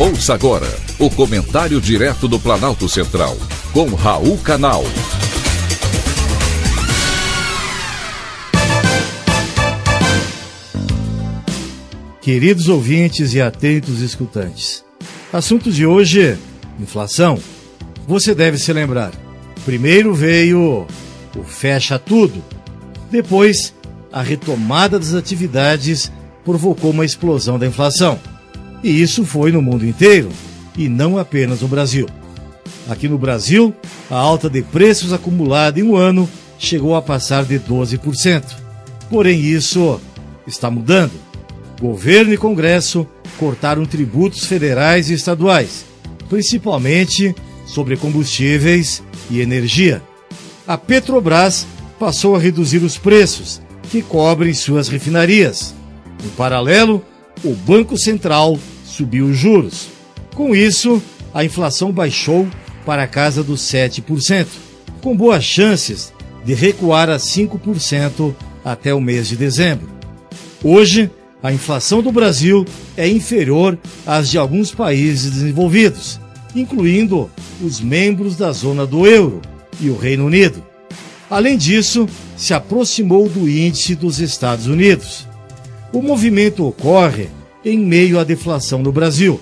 Ouça agora o comentário direto do Planalto Central, com Raul Canal. Queridos ouvintes e atentos escutantes, assunto de hoje: inflação. Você deve se lembrar. Primeiro veio o fecha tudo. Depois, a retomada das atividades provocou uma explosão da inflação. E isso foi no mundo inteiro, e não apenas no Brasil. Aqui no Brasil, a alta de preços acumulada em um ano chegou a passar de 12%. Porém, isso está mudando. Governo e Congresso cortaram tributos federais e estaduais, principalmente sobre combustíveis e energia. A Petrobras passou a reduzir os preços que cobrem suas refinarias. Em paralelo, o Banco Central subiu os juros. Com isso, a inflação baixou para a casa dos 7%, com boas chances de recuar a 5% até o mês de dezembro. Hoje, a inflação do Brasil é inferior às de alguns países desenvolvidos, incluindo os membros da zona do euro e o Reino Unido. Além disso, se aproximou do índice dos Estados Unidos. O movimento ocorre em meio à deflação no Brasil,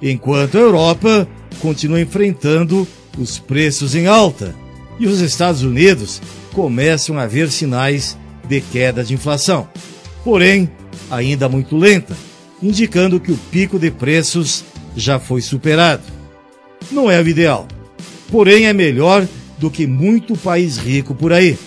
enquanto a Europa continua enfrentando os preços em alta e os Estados Unidos começam a ver sinais de queda de inflação, porém ainda muito lenta, indicando que o pico de preços já foi superado. Não é o ideal, porém é melhor do que muito país rico por aí,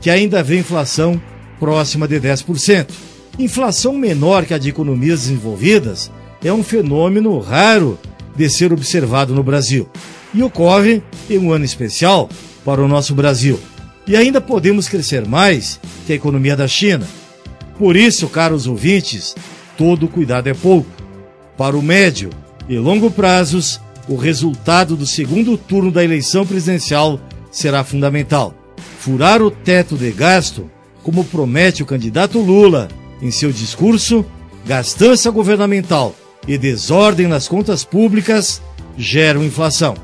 que ainda vê inflação próxima de 10%. Inflação menor que a de economias desenvolvidas é um fenômeno raro de ser observado no Brasil e ocorre em um ano especial para o nosso Brasil. E ainda podemos crescer mais que a economia da China. Por isso, caros ouvintes, todo cuidado é pouco. Para o médio e longo prazos, o resultado do segundo turno da eleição presidencial será fundamental. Furar o teto de gasto, como promete o candidato Lula, em seu discurso, gastança governamental e desordem nas contas públicas geram inflação.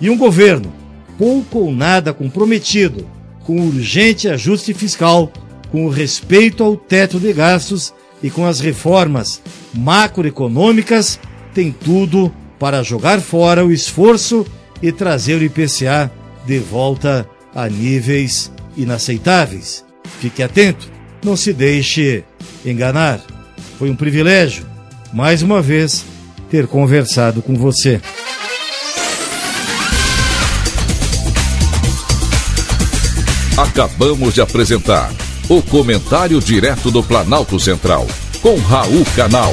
E um governo pouco ou nada comprometido com urgente ajuste fiscal, com o respeito ao teto de gastos e com as reformas macroeconômicas, tem tudo para jogar fora o esforço e trazer o IPCA de volta a níveis inaceitáveis. Fique atento, não se deixe enganar. Foi um privilégio, mais uma vez, ter conversado com você. Acabamos de apresentar o Comentário Direto do Planalto Central, com Raul Canal.